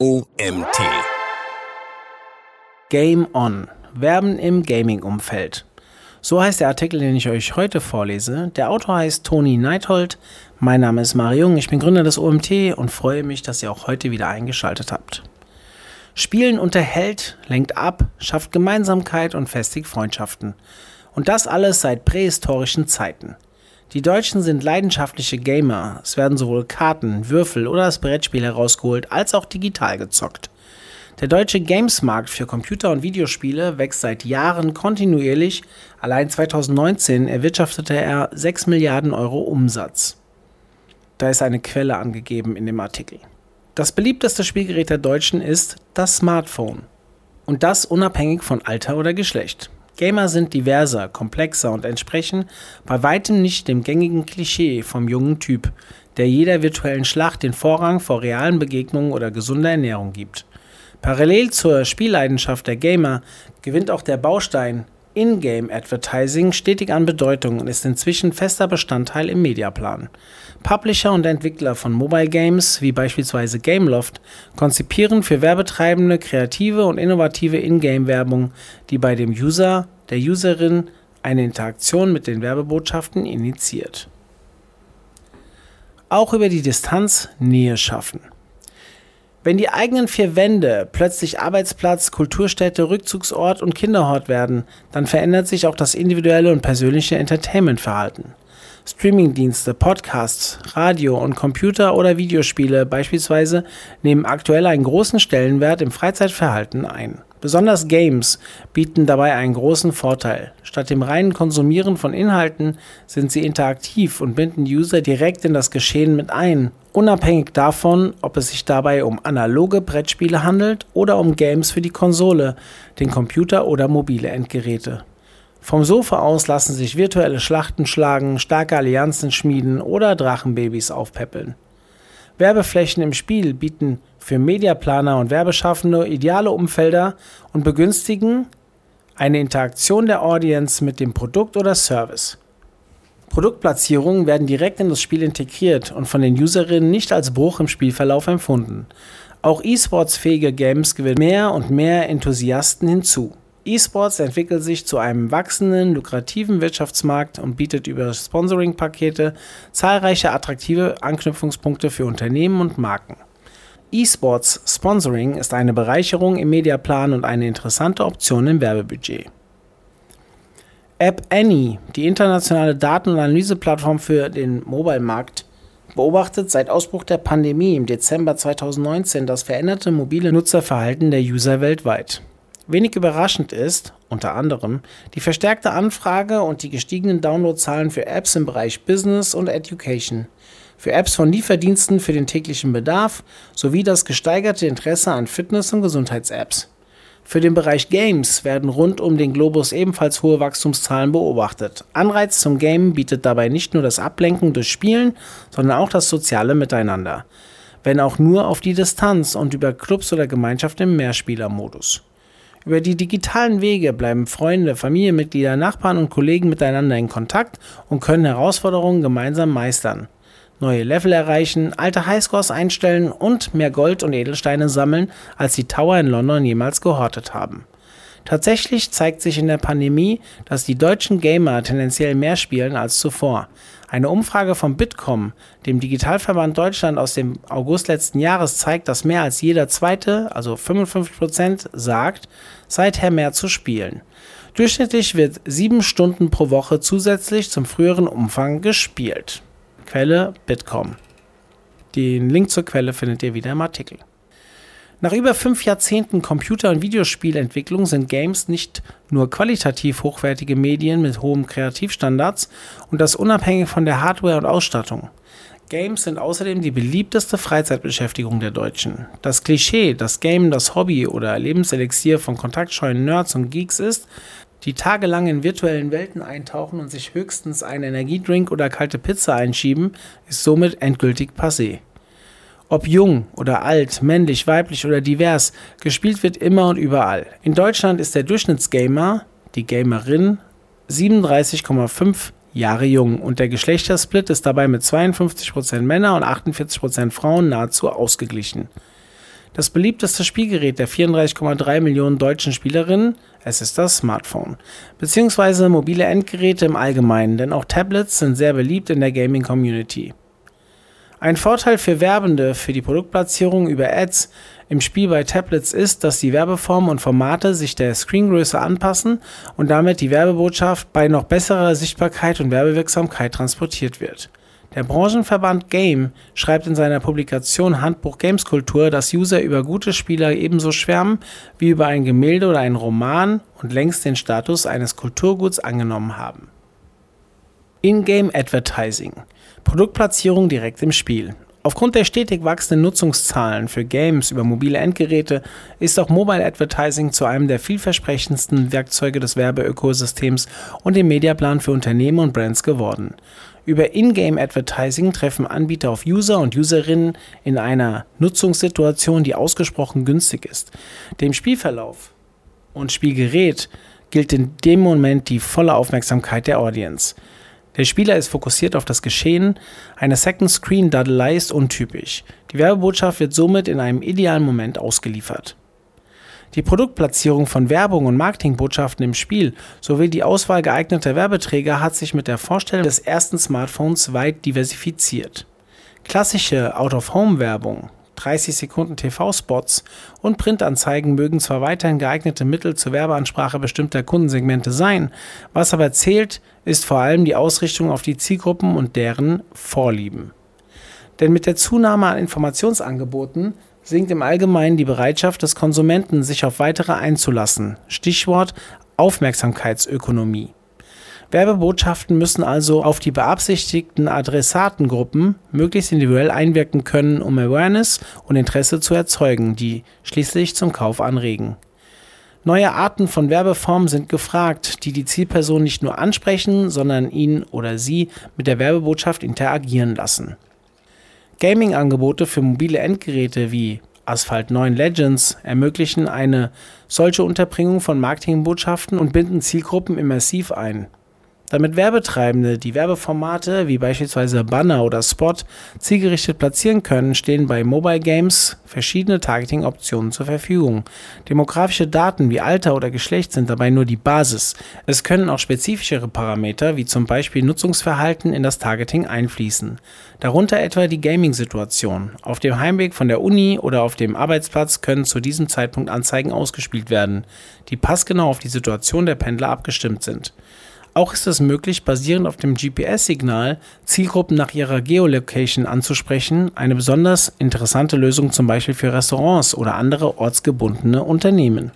OMT. Game On. Werben im Gaming-Umfeld. So heißt der Artikel, den ich euch heute vorlese. Der Autor heißt Toni Neithold. Mein Name ist Mario Jung. Ich bin Gründer des OMT und freue mich, dass ihr auch heute wieder eingeschaltet habt. Spielen unterhält, lenkt ab, schafft Gemeinsamkeit und festigt Freundschaften. Und das alles seit prähistorischen Zeiten. Die Deutschen sind leidenschaftliche Gamer. Es werden sowohl Karten, Würfel oder das Brettspiel herausgeholt, als auch digital gezockt. Der deutsche Gamesmarkt für Computer- und Videospiele wächst seit Jahren kontinuierlich. Allein 2019 erwirtschaftete er 6 Milliarden Euro Umsatz. Da ist eine Quelle angegeben in dem Artikel. Das beliebteste Spielgerät der Deutschen ist das Smartphone. Und das unabhängig von Alter oder Geschlecht. Gamer sind diverser, komplexer und entsprechen bei weitem nicht dem gängigen Klischee vom jungen Typ, der jeder virtuellen Schlacht den Vorrang vor realen Begegnungen oder gesunder Ernährung gibt. Parallel zur Spielleidenschaft der Gamer gewinnt auch der Baustein in-Game Advertising stetig an Bedeutung und ist inzwischen fester Bestandteil im Mediaplan. Publisher und Entwickler von Mobile Games, wie beispielsweise Gameloft, konzipieren für Werbetreibende kreative und innovative In-Game-Werbung, die bei dem User, der Userin eine Interaktion mit den Werbebotschaften initiiert. Auch über die Distanz Nähe schaffen. Wenn die eigenen vier Wände plötzlich Arbeitsplatz, Kulturstätte, Rückzugsort und Kinderhort werden, dann verändert sich auch das individuelle und persönliche Entertainmentverhalten. Streamingdienste, Podcasts, Radio und Computer- oder Videospiele beispielsweise nehmen aktuell einen großen Stellenwert im Freizeitverhalten ein. Besonders Games bieten dabei einen großen Vorteil. Statt dem reinen Konsumieren von Inhalten sind sie interaktiv und binden User direkt in das Geschehen mit ein, unabhängig davon, ob es sich dabei um analoge Brettspiele handelt oder um Games für die Konsole, den Computer oder mobile Endgeräte. Vom Sofa aus lassen sich virtuelle Schlachten schlagen, starke Allianzen schmieden oder Drachenbabys aufpäppeln. Werbeflächen im Spiel bieten für Mediaplaner und Werbeschaffende ideale Umfelder und begünstigen eine Interaktion der Audience mit dem Produkt oder Service. Produktplatzierungen werden direkt in das Spiel integriert und von den Userinnen nicht als Bruch im Spielverlauf empfunden. Auch E-Sports-fähige Games gewinnen mehr und mehr Enthusiasten hinzu. E-Sports entwickelt sich zu einem wachsenden, lukrativen Wirtschaftsmarkt und bietet über Sponsoring-Pakete zahlreiche attraktive Anknüpfungspunkte für Unternehmen und Marken. E-Sports Sponsoring ist eine Bereicherung im Mediaplan und eine interessante Option im Werbebudget. App Annie, die internationale Daten- und Analyseplattform für den Mobile-Markt, beobachtet seit Ausbruch der Pandemie im Dezember 2019 das veränderte mobile Nutzerverhalten der User weltweit. Wenig überraschend ist, unter anderem, die verstärkte Anfrage und die gestiegenen Downloadzahlen für Apps im Bereich Business und Education, für Apps von Lieferdiensten für den täglichen Bedarf sowie das gesteigerte Interesse an Fitness- und Gesundheits-Apps. Für den Bereich Games werden rund um den Globus ebenfalls hohe Wachstumszahlen beobachtet. Anreiz zum Game bietet dabei nicht nur das Ablenken durch Spielen, sondern auch das soziale Miteinander. Wenn auch nur auf die Distanz und über Clubs oder Gemeinschaft im Mehrspielermodus. Über die digitalen Wege bleiben Freunde, Familienmitglieder, Nachbarn und Kollegen miteinander in Kontakt und können Herausforderungen gemeinsam meistern. Neue Level erreichen, alte Highscores einstellen und mehr Gold und Edelsteine sammeln, als die Tower in London jemals gehortet haben. Tatsächlich zeigt sich in der Pandemie, dass die deutschen Gamer tendenziell mehr spielen als zuvor. Eine Umfrage vom Bitkom, dem Digitalverband Deutschland aus dem August letzten Jahres, zeigt, dass mehr als jeder zweite, also 55% sagt, seither mehr zu spielen. Durchschnittlich wird sieben Stunden pro Woche zusätzlich zum früheren Umfang gespielt. Quelle Bitkom. Den Link zur Quelle findet ihr wieder im Artikel. Nach über fünf Jahrzehnten Computer- und Videospielentwicklung sind Games nicht nur qualitativ hochwertige Medien mit hohen Kreativstandards und das unabhängig von der Hardware und Ausstattung. Games sind außerdem die beliebteste Freizeitbeschäftigung der Deutschen. Das Klischee, dass Game das Hobby oder Lebenselixier von kontaktscheuen Nerds und Geeks ist, die tagelang in virtuellen Welten eintauchen und sich höchstens einen Energiedrink oder kalte Pizza einschieben, ist somit endgültig passé. Ob jung oder alt, männlich, weiblich oder divers, gespielt wird immer und überall. In Deutschland ist der Durchschnittsgamer, die Gamerin, 37,5 Jahre jung und der Geschlechtersplit ist dabei mit 52% Männer und 48% Frauen nahezu ausgeglichen. Das beliebteste Spielgerät der 34,3 Millionen deutschen Spielerinnen, es ist das Smartphone. Beziehungsweise mobile Endgeräte im Allgemeinen, denn auch Tablets sind sehr beliebt in der Gaming-Community. Ein Vorteil für Werbende für die Produktplatzierung über Ads im Spiel bei Tablets ist, dass die Werbeformen und Formate sich der Screengröße anpassen und damit die Werbebotschaft bei noch besserer Sichtbarkeit und Werbewirksamkeit transportiert wird. Der Branchenverband Game schreibt in seiner Publikation Handbuch Gameskultur, dass User über gute Spieler ebenso schwärmen wie über ein Gemälde oder einen Roman und längst den Status eines Kulturguts angenommen haben. In-Game Advertising Produktplatzierung direkt im Spiel. Aufgrund der stetig wachsenden Nutzungszahlen für Games über mobile Endgeräte ist auch Mobile Advertising zu einem der vielversprechendsten Werkzeuge des Werbeökosystems und dem Mediaplan für Unternehmen und Brands geworden. Über In-Game Advertising treffen Anbieter auf User und Userinnen in einer Nutzungssituation, die ausgesprochen günstig ist. Dem Spielverlauf und Spielgerät gilt in dem Moment die volle Aufmerksamkeit der Audience. Der Spieler ist fokussiert auf das Geschehen, eine Second Screen Dadelei ist untypisch. Die Werbebotschaft wird somit in einem idealen Moment ausgeliefert. Die Produktplatzierung von Werbung und Marketingbotschaften im Spiel sowie die Auswahl geeigneter Werbeträger hat sich mit der Vorstellung des ersten Smartphones weit diversifiziert. Klassische Out-of-Home-Werbung 30 Sekunden TV-Spots und Printanzeigen mögen zwar weiterhin geeignete Mittel zur Werbeansprache bestimmter Kundensegmente sein, was aber zählt, ist vor allem die Ausrichtung auf die Zielgruppen und deren Vorlieben. Denn mit der Zunahme an Informationsangeboten sinkt im Allgemeinen die Bereitschaft des Konsumenten, sich auf weitere einzulassen. Stichwort Aufmerksamkeitsökonomie. Werbebotschaften müssen also auf die beabsichtigten Adressatengruppen möglichst individuell einwirken können, um Awareness und Interesse zu erzeugen, die schließlich zum Kauf anregen. Neue Arten von Werbeformen sind gefragt, die die Zielperson nicht nur ansprechen, sondern ihn oder sie mit der Werbebotschaft interagieren lassen. Gaming-Angebote für mobile Endgeräte wie Asphalt 9 Legends ermöglichen eine solche Unterbringung von Marketingbotschaften und binden Zielgruppen immersiv ein. Damit Werbetreibende die Werbeformate wie beispielsweise Banner oder Spot zielgerichtet platzieren können, stehen bei Mobile Games verschiedene Targeting-Optionen zur Verfügung. Demografische Daten wie Alter oder Geschlecht sind dabei nur die Basis. Es können auch spezifischere Parameter wie zum Beispiel Nutzungsverhalten in das Targeting einfließen. Darunter etwa die Gaming-Situation. Auf dem Heimweg von der Uni oder auf dem Arbeitsplatz können zu diesem Zeitpunkt Anzeigen ausgespielt werden, die passgenau auf die Situation der Pendler abgestimmt sind. Auch ist es möglich, basierend auf dem GPS-Signal Zielgruppen nach ihrer Geolocation anzusprechen, eine besonders interessante Lösung zum Beispiel für Restaurants oder andere ortsgebundene Unternehmen.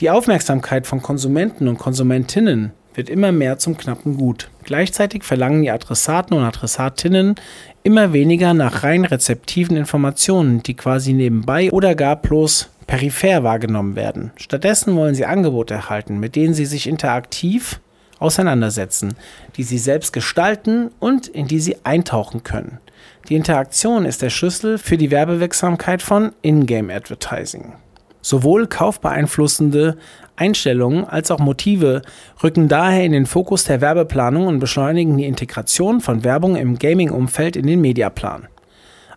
Die Aufmerksamkeit von Konsumenten und Konsumentinnen wird immer mehr zum knappen Gut. Gleichzeitig verlangen die Adressaten und Adressatinnen immer weniger nach rein rezeptiven Informationen, die quasi nebenbei oder gar bloß peripher wahrgenommen werden. Stattdessen wollen sie Angebote erhalten, mit denen sie sich interaktiv auseinandersetzen, die sie selbst gestalten und in die sie eintauchen können. Die Interaktion ist der Schlüssel für die Werbewirksamkeit von In-Game Advertising. Sowohl kaufbeeinflussende Einstellungen als auch Motive rücken daher in den Fokus der Werbeplanung und beschleunigen die Integration von Werbung im Gaming-Umfeld in den Mediaplan.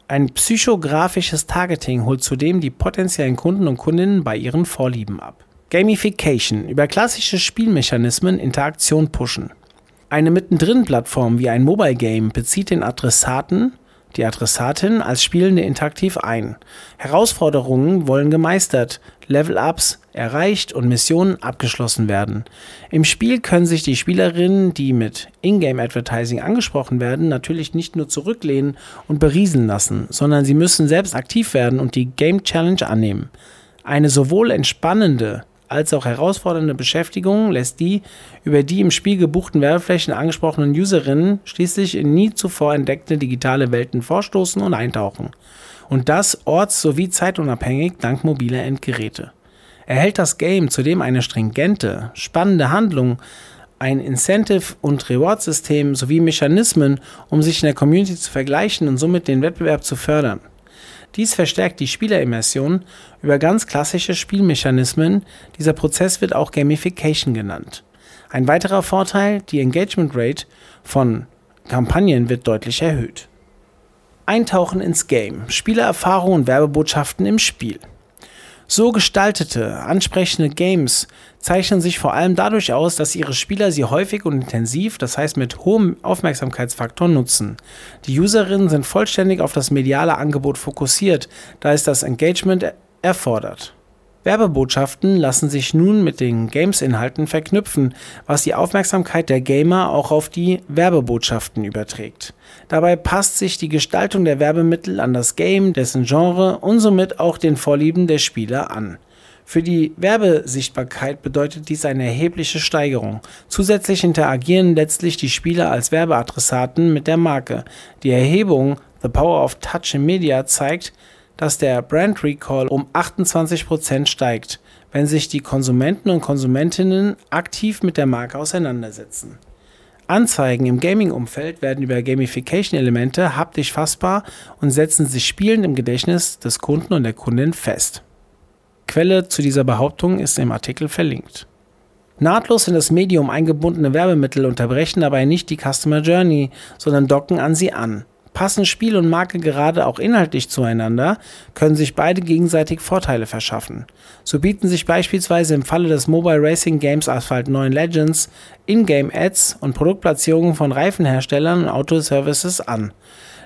Ein psychografisches Targeting holt zudem die potenziellen Kunden und Kundinnen bei ihren Vorlieben ab. Gamification über klassische Spielmechanismen Interaktion pushen. Eine mittendrin-Plattform wie ein Mobile Game bezieht den Adressaten, die Adressatin als Spielende interaktiv ein. Herausforderungen wollen gemeistert, Level-Ups erreicht und Missionen abgeschlossen werden. Im Spiel können sich die Spielerinnen, die mit Ingame Advertising angesprochen werden, natürlich nicht nur zurücklehnen und berieseln lassen, sondern sie müssen selbst aktiv werden und die Game Challenge annehmen. Eine sowohl entspannende als auch herausfordernde Beschäftigung lässt die über die im Spiel gebuchten Werbeflächen angesprochenen Userinnen schließlich in nie zuvor entdeckte digitale Welten vorstoßen und eintauchen. Und das orts- sowie zeitunabhängig dank mobiler Endgeräte. Erhält das Game zudem eine stringente, spannende Handlung, ein Incentive- und Reward-System sowie Mechanismen, um sich in der Community zu vergleichen und somit den Wettbewerb zu fördern. Dies verstärkt die Spielerimmersion über ganz klassische Spielmechanismen, dieser Prozess wird auch Gamification genannt. Ein weiterer Vorteil, die Engagement Rate von Kampagnen wird deutlich erhöht Eintauchen ins Game, Spielererfahrung und Werbebotschaften im Spiel. So gestaltete, ansprechende Games zeichnen sich vor allem dadurch aus, dass ihre Spieler sie häufig und intensiv, das heißt mit hohem Aufmerksamkeitsfaktor nutzen. Die Userinnen sind vollständig auf das mediale Angebot fokussiert, da es das Engagement erfordert. Werbebotschaften lassen sich nun mit den Games-Inhalten verknüpfen, was die Aufmerksamkeit der Gamer auch auf die Werbebotschaften überträgt. Dabei passt sich die Gestaltung der Werbemittel an das Game, dessen Genre und somit auch den Vorlieben der Spieler an. Für die Werbesichtbarkeit bedeutet dies eine erhebliche Steigerung. Zusätzlich interagieren letztlich die Spieler als Werbeadressaten mit der Marke. Die Erhebung The Power of Touch in Media zeigt, dass der Brand Recall um 28% steigt, wenn sich die Konsumenten und Konsumentinnen aktiv mit der Marke auseinandersetzen. Anzeigen im Gaming-Umfeld werden über Gamification-Elemente haptisch fassbar und setzen sich spielend im Gedächtnis des Kunden und der Kundin fest. Quelle zu dieser Behauptung ist im Artikel verlinkt. Nahtlos in das Medium eingebundene Werbemittel unterbrechen dabei nicht die Customer Journey, sondern docken an sie an. Passen Spiel und Marke gerade auch inhaltlich zueinander, können sich beide gegenseitig Vorteile verschaffen. So bieten sich beispielsweise im Falle des Mobile Racing Games Asphalt 9 Legends Ingame Ads und Produktplatzierungen von Reifenherstellern und Autoservices an,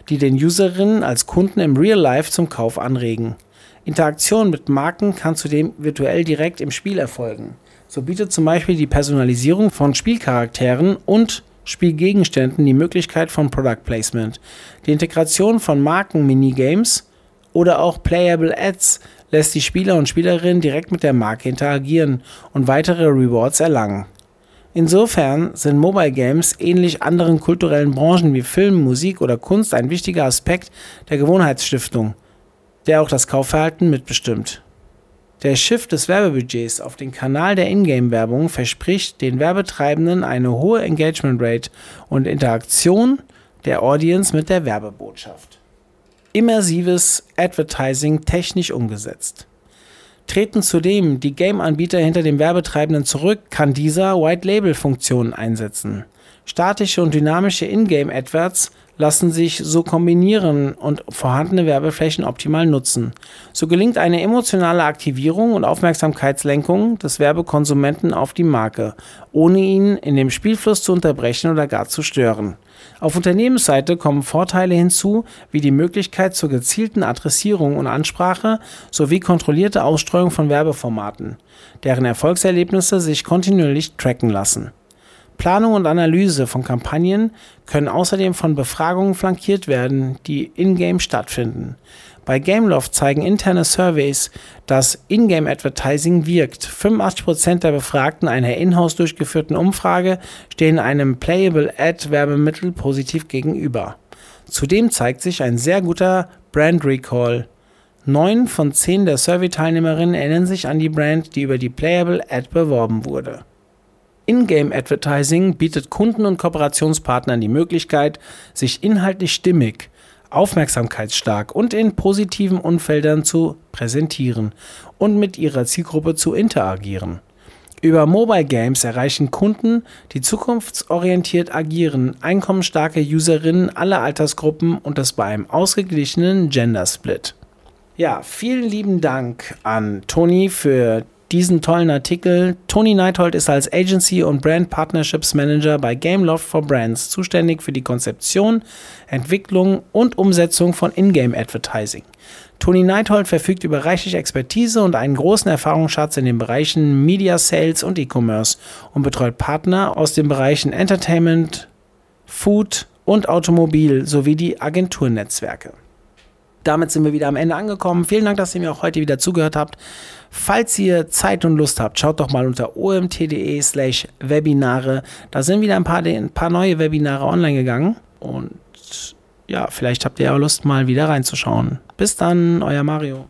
die den Userinnen als Kunden im Real Life zum Kauf anregen. Interaktion mit Marken kann zudem virtuell direkt im Spiel erfolgen. So bietet zum Beispiel die Personalisierung von Spielcharakteren und Spielgegenständen die Möglichkeit von Product Placement. Die Integration von Marken-Minigames oder auch Playable Ads lässt die Spieler und Spielerinnen direkt mit der Marke interagieren und weitere Rewards erlangen. Insofern sind Mobile Games ähnlich anderen kulturellen Branchen wie Film, Musik oder Kunst ein wichtiger Aspekt der Gewohnheitsstiftung, der auch das Kaufverhalten mitbestimmt. Der Shift des Werbebudgets auf den Kanal der Ingame-Werbung verspricht den Werbetreibenden eine hohe Engagement Rate und Interaktion der Audience mit der Werbebotschaft. Immersives Advertising technisch umgesetzt. Treten zudem die Game-Anbieter hinter dem Werbetreibenden zurück, kann dieser White-Label-Funktionen einsetzen. Statische und dynamische Ingame-Adverts lassen sich so kombinieren und vorhandene Werbeflächen optimal nutzen. So gelingt eine emotionale Aktivierung und Aufmerksamkeitslenkung des Werbekonsumenten auf die Marke, ohne ihn in dem Spielfluss zu unterbrechen oder gar zu stören. Auf Unternehmensseite kommen Vorteile hinzu, wie die Möglichkeit zur gezielten Adressierung und Ansprache sowie kontrollierte Ausstreuung von Werbeformaten, deren Erfolgserlebnisse sich kontinuierlich tracken lassen. Planung und Analyse von Kampagnen können außerdem von Befragungen flankiert werden, die in-game stattfinden. Bei Gameloft zeigen interne Surveys, dass In-Game Advertising wirkt. 85% der Befragten einer in-house durchgeführten Umfrage stehen einem Playable Ad-Werbemittel positiv gegenüber. Zudem zeigt sich ein sehr guter Brand Recall. Neun von zehn der Survey-Teilnehmerinnen erinnern sich an die Brand, die über die Playable Ad beworben wurde. In-Game Advertising bietet Kunden und Kooperationspartnern die Möglichkeit, sich inhaltlich stimmig, aufmerksamkeitsstark und in positiven Umfeldern zu präsentieren und mit ihrer Zielgruppe zu interagieren. Über Mobile Games erreichen Kunden, die zukunftsorientiert agieren, einkommensstarke Userinnen aller Altersgruppen und das bei einem ausgeglichenen Gender Split. Ja, vielen lieben Dank an Toni für diesen tollen Artikel. Tony Neithold ist als Agency und Brand Partnerships Manager bei Gameloft for Brands zuständig für die Konzeption, Entwicklung und Umsetzung von Ingame Advertising. Tony Neithold verfügt über reichlich Expertise und einen großen Erfahrungsschatz in den Bereichen Media Sales und E-Commerce und betreut Partner aus den Bereichen Entertainment, Food und Automobil sowie die Agenturnetzwerke damit sind wir wieder am Ende angekommen. Vielen Dank, dass ihr mir auch heute wieder zugehört habt. Falls ihr Zeit und Lust habt, schaut doch mal unter omt.de slash Webinare. Da sind wieder ein paar, ein paar neue Webinare online gegangen. Und ja, vielleicht habt ihr ja Lust, mal wieder reinzuschauen. Bis dann, euer Mario.